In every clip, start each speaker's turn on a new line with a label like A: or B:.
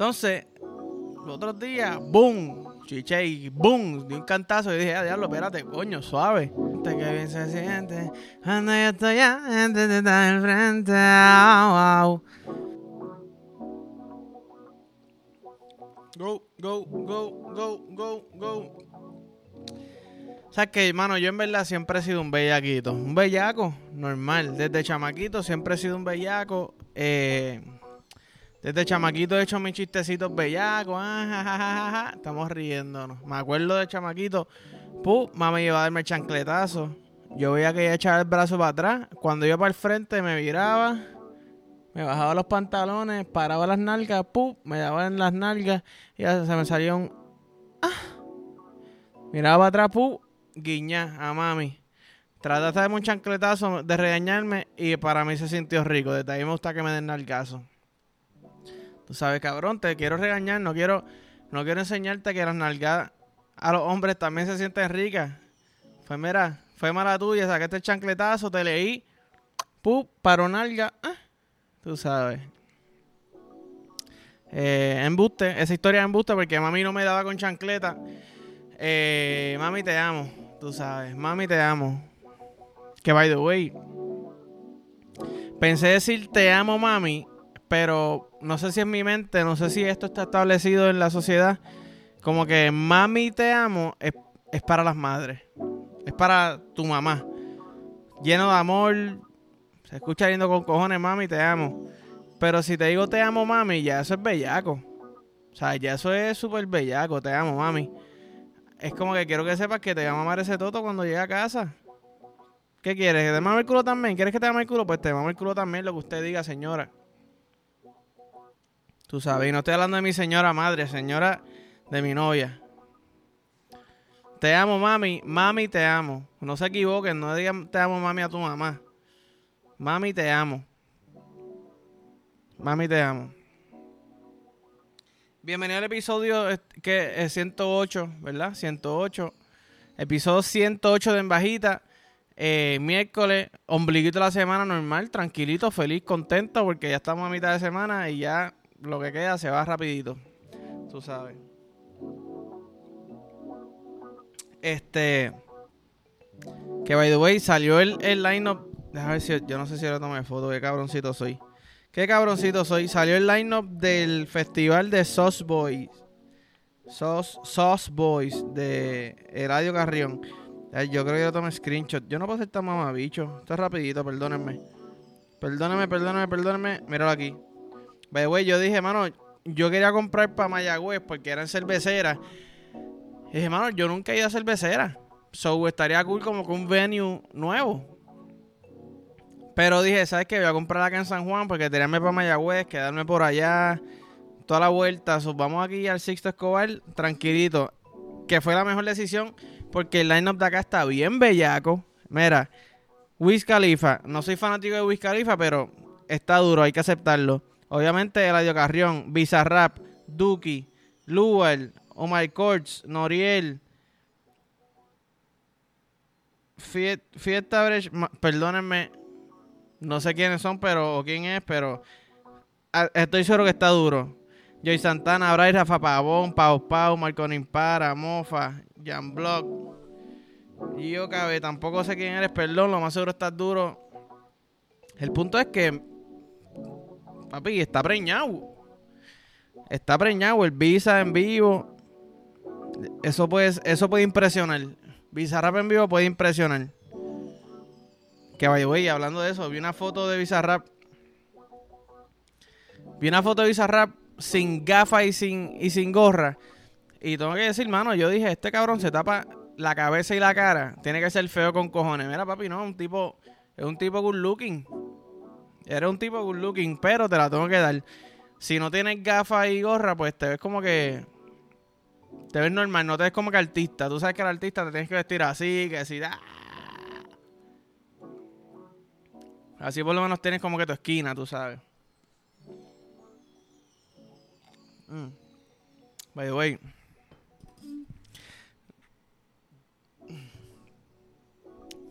A: Entonces, los otros días, boom, chiche y boom, di un cantazo y dije, ah, diablo, espérate, coño, suave. Que bien se siente cuando yo estoy antes de estar al frente. Au, au. Go, go, go, go, go, go. O sea que, hermano, yo en verdad siempre he sido un bellaquito. Un bellaco, normal. Desde chamaquito siempre he sido un bellaco. Eh, desde chamaquito he hecho mis chistecitos bellacos. Ah, Estamos riéndonos. Me acuerdo de chamaquito. Puh, mamá iba a darme chancletazo. Yo veía que ella echaba el brazo para atrás. Cuando iba para el frente me viraba. Me bajaba los pantalones, paraba las nalgas, ¡pum! me daba en las nalgas y ya se me salía un... ¡Ah! Miraba para atrás, ¡pum! guiñá a mami. Trataste de darme un chancletazo, de regañarme y para mí se sintió rico. Desde ahí me gusta que me den nalgazo. Tú sabes, cabrón, te quiero regañar, no quiero, no quiero enseñarte que las nalgadas a los hombres también se sienten ricas. Fue, mira, fue mala tuya, saqué este chancletazo, te leí, ¡pum! Paro nalga, ¡ah! Tú sabes. Eh, embuste, esa historia es embuste porque mami no me daba con chancleta. Eh, mami, te amo. Tú sabes, mami, te amo. Que by the way, pensé decir te amo, mami, pero no sé si en mi mente, no sé si esto está establecido en la sociedad. Como que mami, te amo es, es para las madres. Es para tu mamá. Lleno de amor, se escucha lindo con cojones, mami, te amo. Pero si te digo te amo, mami, ya eso es bellaco. O sea, ya eso es súper bellaco, te amo, mami. Es como que quiero que sepas que te va a mamar ese toto cuando llegue a casa. ¿Qué quieres? ¿Que te mame el culo también? ¿Quieres que te mame el culo? Pues te mame el culo también, lo que usted diga, señora. Tú sabes, y no estoy hablando de mi señora madre, señora de mi novia. Te amo, mami. Mami, te amo. No se equivoquen, no digan te amo, mami, a tu mamá. Mami, te amo. Mami, te amo. Bienvenido al episodio que es 108, ¿verdad? 108. Episodio 108 de En Bajita. Eh, miércoles, ombliguito de la semana normal, tranquilito, feliz, contento, porque ya estamos a mitad de semana y ya lo que queda se va rapidito. Tú sabes. Este. Que by the way, salió el, el line-up Déjame ver si yo no sé si ahora tomé foto, qué cabroncito soy. Qué cabroncito soy. Salió el line-up del festival de Sauce Boys. Sauce, Sauce Boys de Radio Carrión. Yo creo que yo tomé screenshot. Yo no puedo ser tan mamabicho. Esto es rapidito, perdónenme. Perdónenme, perdónenme, perdónenme. Míralo aquí. By yo dije, mano, yo quería comprar para Mayagüez porque eran cerveceras. Y dije, mano, yo nunca he ido a cervecera. So estaría cool como que un venue nuevo. Pero dije, ¿sabes qué? Voy a comprar acá en San Juan porque tirarme para Mayagüez, quedarme por allá, toda la vuelta. vamos aquí al Sixto Escobar, tranquilito. Que fue la mejor decisión porque el line-up de acá está bien bellaco. Mira, Wiz Khalifa. No soy fanático de Wiz Khalifa, pero está duro, hay que aceptarlo. Obviamente, Eladio Carrión, Bizarrap, Duki, Luel, Omar Courts, Noriel. Fiesta perdónenme, no sé quiénes son, pero o quién es, pero estoy seguro que está duro. Joy Santana, Bray, Rafa Pavón, Pau Pau, Marconi Impara, Mofa, Jan Block. Yo, cabe, tampoco sé quién eres, perdón, lo más seguro está duro. El punto es que, papi, está preñado. Está preñado, el Visa en vivo. Eso puede, eso puede impresionar. Visa Rap en vivo puede impresionar. Que vaya, güey, hablando de eso, vi una foto de Bizarrap. Vi una foto de Bizarrap sin gafas y sin, y sin gorra. Y tengo que decir, mano, yo dije, este cabrón se tapa la cabeza y la cara. Tiene que ser feo con cojones. Mira, papi, no, un tipo, es un tipo good looking. Era un tipo good looking, pero te la tengo que dar. Si no tienes gafas y gorra, pues te ves como que. Te ves normal, no te ves como que artista. Tú sabes que el artista te tienes que vestir así, que así, ah, Así por lo menos tienes como que tu esquina, tú sabes. Mm. By the way.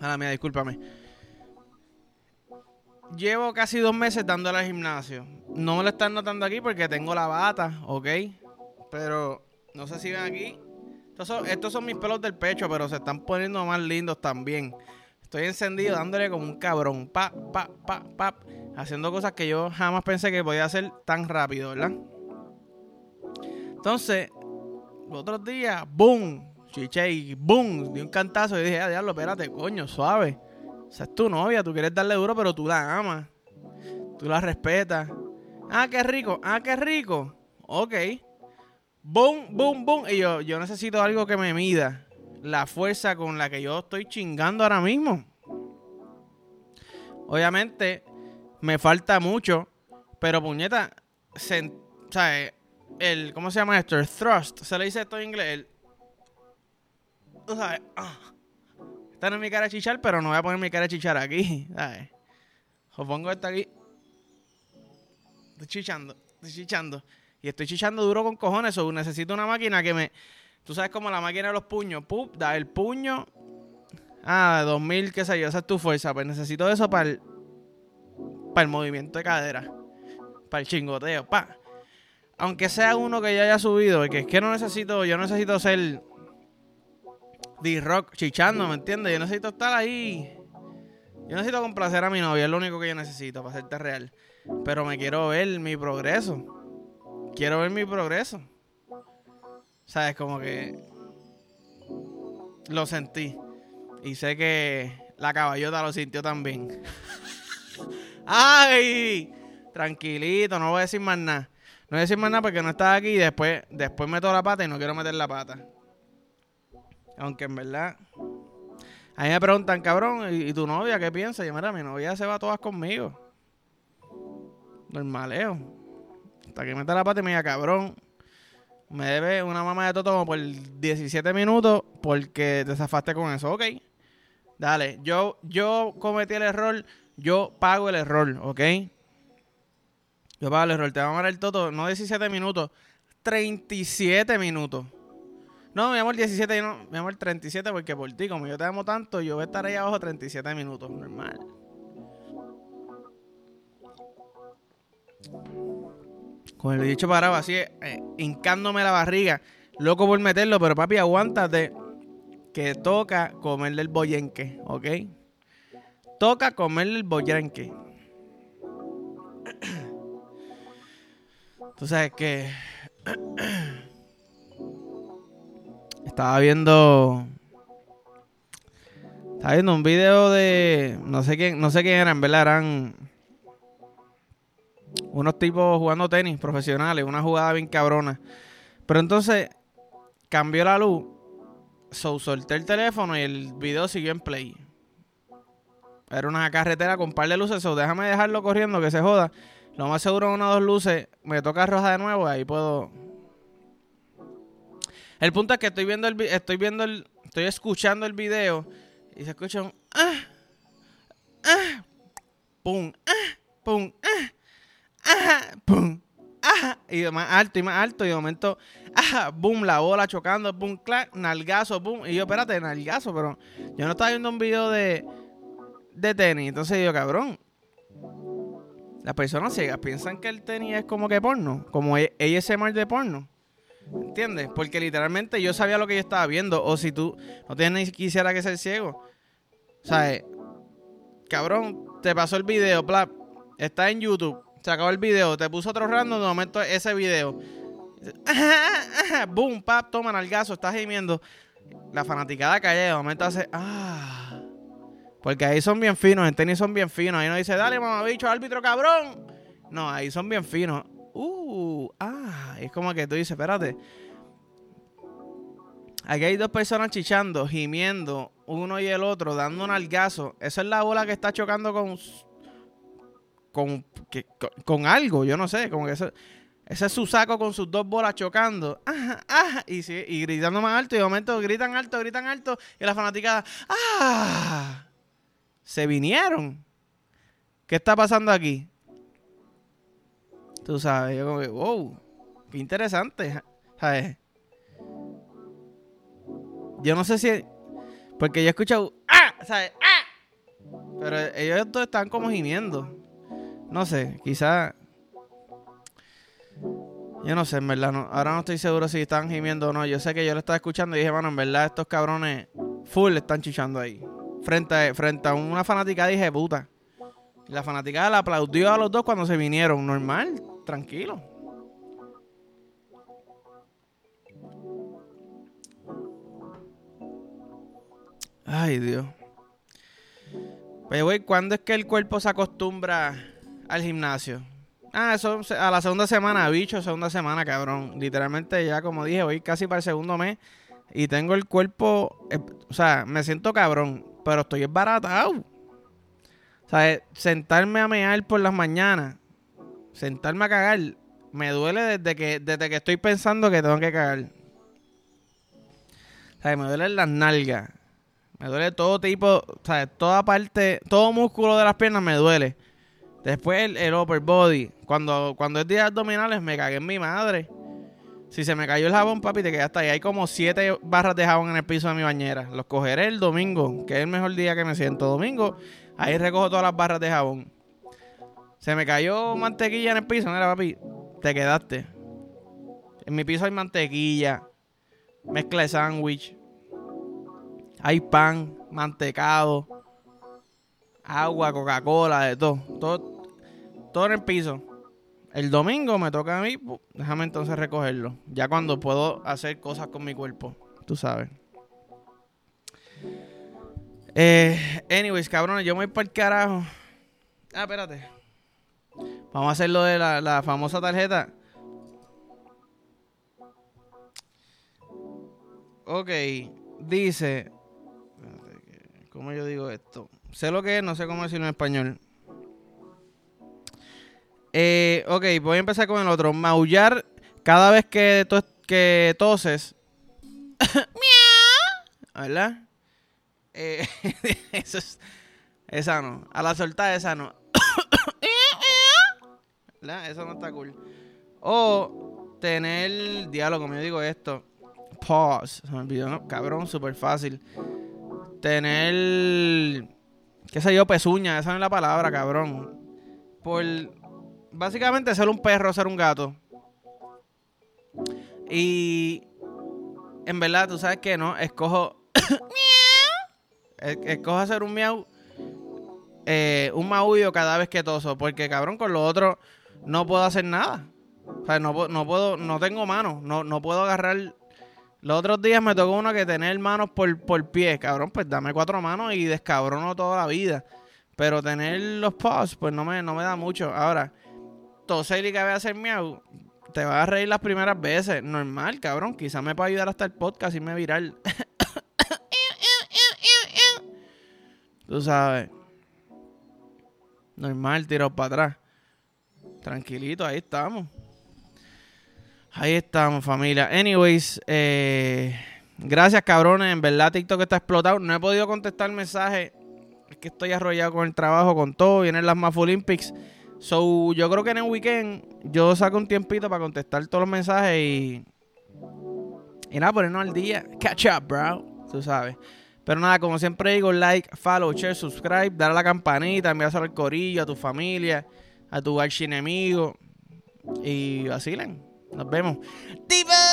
A: Mala mía, discúlpame. Llevo casi dos meses dándole al gimnasio. no me lo están notando aquí porque tengo la bata, ¿ok? Pero no sé si ven aquí. Estos son, mis pelos del pecho, pero se están poniendo más lindos también. Estoy encendido dándole como un cabrón. Pa, pa, pa, pa. Haciendo cosas que yo jamás pensé que podía hacer tan rápido, ¿verdad? Entonces, los otros días, boom, chiche y boom, di un cantazo y dije, ah, diablo, espérate, coño, suave. O sea, es tu novia, tú quieres darle duro, pero tú la amas. Tú la respetas. Ah, qué rico, ah, qué rico. Ok. Boom, boom, boom. Y yo, yo necesito algo que me mida la fuerza con la que yo estoy chingando ahora mismo. Obviamente, me falta mucho, pero puñeta, se, ¿sabes? El, ¿cómo se llama esto? El thrust. Se le dice esto en inglés. ¿sabes? Ah. Está en mi cara de chichar, pero no voy a poner mi cara de chichar aquí. ¿sabes? O pongo esto aquí. Estoy chichando, estoy chichando. Y estoy chichando duro con cojones. O necesito una máquina que me. Tú sabes como la máquina de los puños. Pup, da el puño. Ah, 2000, qué sé yo. Esa es tu fuerza. Pues necesito eso para el. Para el movimiento de cadera. Para el chingoteo. Pa. Aunque sea uno que ya haya subido. Porque es que no necesito. Yo necesito ser. D-Rock chichando, ¿me entiendes? Yo necesito estar ahí. Yo necesito complacer a mi novia. Es lo único que yo necesito para hacerte real. Pero me quiero ver mi progreso. Quiero ver mi progreso. ¿Sabes? Como que lo sentí. Y sé que la caballota lo sintió también. ¡Ay! Tranquilito, no voy a decir más nada. No voy a decir más nada porque no estaba aquí y después, después meto la pata y no quiero meter la pata. Aunque en verdad. A mí me preguntan, cabrón, ¿y, tu novia qué piensa? Y yo, mira, mi novia se va todas conmigo. Normaleo. Hasta que meta la pata y me diga, cabrón, me debe una mamá de toto por 17 minutos porque te zafaste con eso. Ok. Dale, yo, yo cometí el error, yo pago el error, ¿ok? Yo pago el error. Te vamos a dar el toto, no 17 minutos, 37 minutos. No, mi amor, 17, no, mi amor, 37, porque por ti, como yo te amo tanto, yo voy a estar ahí abajo 37 minutos, normal. Con el dicho parado así, eh, hincándome la barriga. Loco por meterlo, pero papi, aguántate. Que toca comerle el boyenque, ¿ok? Toca comerle el boyenque. Tú sabes que. Estaba viendo. Estaba viendo un video de. No sé quién, no sé quién eran, ¿verdad? Eran unos tipos jugando tenis profesionales, una jugada bien cabrona. Pero entonces cambió la luz, so, solté el teléfono y el video siguió en play. Era una carretera con par de luces, so, déjame dejarlo corriendo que se joda. Lo más seguro una o dos luces, me toca roja de nuevo, ahí puedo. El punto es que estoy viendo el estoy viendo el estoy escuchando el video y se escucha un ah, ah, pum, ah, pum, ah ajá, pum, ajá, y más alto y más alto, y de momento, ajá, boom, la bola chocando, boom, clac, nalgazo, boom, y yo, espérate, nalgazo, pero yo no estaba viendo un video de, de tenis, entonces yo, cabrón, las personas ciegas piensan que el tenis es como que porno, como ASMR de porno. ¿Entiendes? Porque literalmente yo sabía lo que yo estaba viendo. O si tú no tienes ni quisiera que ser ciego. Sea, cabrón, te pasó el video, bla, está en YouTube se acabó el video, te puso otro random, de momento ese video. Boom, pap, toma gaso, estás gimiendo. La fanaticada cae, de momento hace, ah. Porque ahí son bien finos, en tenis son bien finos. Ahí no dice, dale, bicho, árbitro cabrón. No, ahí son bien finos. Uh, ah. Es como que tú dices, espérate. Aquí hay dos personas chichando, gimiendo, uno y el otro, dando un algazo. Esa es la bola que está chocando con con, con, algo, yo no sé, como que ese, ese es su saco con sus dos bolas chocando, y, y gritando más alto, y de momento gritan alto, gritan alto, y la fanaticada, ¡ah! Se vinieron. ¿Qué está pasando aquí? Tú sabes, yo como que, wow, qué interesante, ¿sabes? Yo no sé si, porque yo he ¡ah! ¿Sabes? ¡ah! Pero ellos todos están como gimiendo. No sé, quizá. Yo no sé, en verdad, no, ahora no estoy seguro si están gimiendo o no. Yo sé que yo lo estaba escuchando y dije, bueno, en verdad estos cabrones full están chichando ahí. Frente a, frente a una fanática dije, puta. La fanática la aplaudió a los dos cuando se vinieron. Normal, tranquilo. Ay, Dios. Pero, güey, ¿cuándo es que el cuerpo se acostumbra al gimnasio? Ah, eso a la segunda semana, bicho, segunda semana, cabrón. Literalmente ya, como dije, voy casi para el segundo mes y tengo el cuerpo, eh, o sea, me siento cabrón, pero estoy esbaratado. O sea, sentarme a mear por las mañanas, sentarme a cagar, me duele desde que, desde que estoy pensando que tengo que cagar. O sea, me duelen las nalgas, me duele todo tipo, o sea, toda parte, todo músculo de las piernas me duele. Después el, upper body. Cuando, cuando es día abdominales me cagué en mi madre. Si se me cayó el jabón, papi, te quedaste ahí. Hay como siete barras de jabón en el piso de mi bañera. Los cogeré el domingo, que es el mejor día que me siento. Domingo, ahí recojo todas las barras de jabón. Se me cayó mantequilla en el piso, mira, papi, te quedaste. En mi piso hay mantequilla, mezcla de sándwich, hay pan, mantecado, agua, Coca-Cola, de todo. todo. Todo en el piso. El domingo me toca a mí, déjame entonces recogerlo. Ya cuando puedo hacer cosas con mi cuerpo, tú sabes. Eh, anyways, cabrones, yo me voy para el carajo. Ah, espérate. Vamos a hacer lo de la, la famosa tarjeta. Ok, dice ¿Cómo yo digo esto? Sé lo que es, no sé cómo decirlo en español. Eh, ok, voy a empezar con el otro. Maullar cada vez que, que toses. ¿Verdad? Eh, eso es. Esa no. A la soltada, esa no. ¿Verdad? Eso no está cool. O tener diálogo, como yo digo esto. Pause. Se me olvidó. Cabrón, súper fácil tener, qué sé yo, pezuña, esa no es la palabra, cabrón. Por, básicamente ser un perro, ser un gato. Y en verdad, tú sabes que no, escojo, escojo hacer un miau, eh, un maullo cada vez que toso, porque cabrón, con lo otro no puedo hacer nada. O sea, no, no puedo, no tengo manos, no, no puedo agarrar los otros días me tocó uno que tener manos por, por pie, cabrón, pues dame cuatro manos y descabrono toda la vida. Pero tener los paws, pues no me, no me da mucho. Ahora, toser y que voy a hacer miau, te vas a reír las primeras veces. Normal, cabrón. Quizás me pueda ayudar hasta el podcast y me viral. Tú sabes. Normal, tiro para atrás. Tranquilito, ahí estamos. Ahí estamos, familia. Anyways, eh, gracias, cabrones. En verdad, TikTok está explotado. No he podido contestar mensajes. Es que estoy arrollado con el trabajo, con todo. Vienen las MAF Olympics. So, yo creo que en el weekend yo saco un tiempito para contestar todos los mensajes y. Y nada, ponernos al día. Catch up, bro. Tú sabes. Pero nada, como siempre digo, like, follow, share, subscribe, dar a la campanita, enviárselo al corillo, a tu familia, a tu archienemigo. Y vacilen. Nos vemos. ¡Diva!